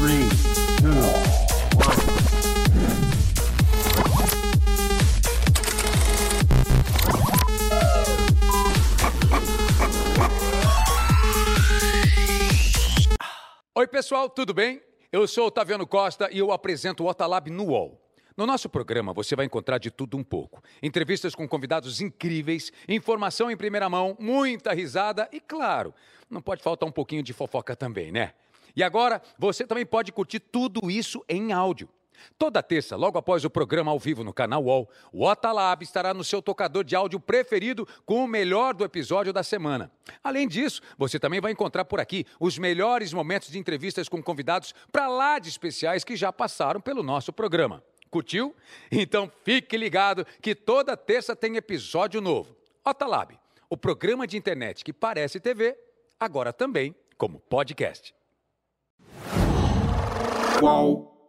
Three, two. Oi, pessoal, tudo bem? Eu sou o Taviano Costa e eu apresento o Otalab no UOL. No nosso programa você vai encontrar de tudo um pouco. Entrevistas com convidados incríveis, informação em primeira mão, muita risada e, claro, não pode faltar um pouquinho de fofoca também, né? E agora você também pode curtir tudo isso em áudio. Toda terça, logo após o programa ao vivo no canal UOL, o Otalab estará no seu tocador de áudio preferido com o melhor do episódio da semana. Além disso, você também vai encontrar por aqui os melhores momentos de entrevistas com convidados para lá de especiais que já passaram pelo nosso programa. Curtiu? Então fique ligado que toda terça tem episódio novo. Otalab, o programa de internet que parece TV, agora também como podcast. Qual?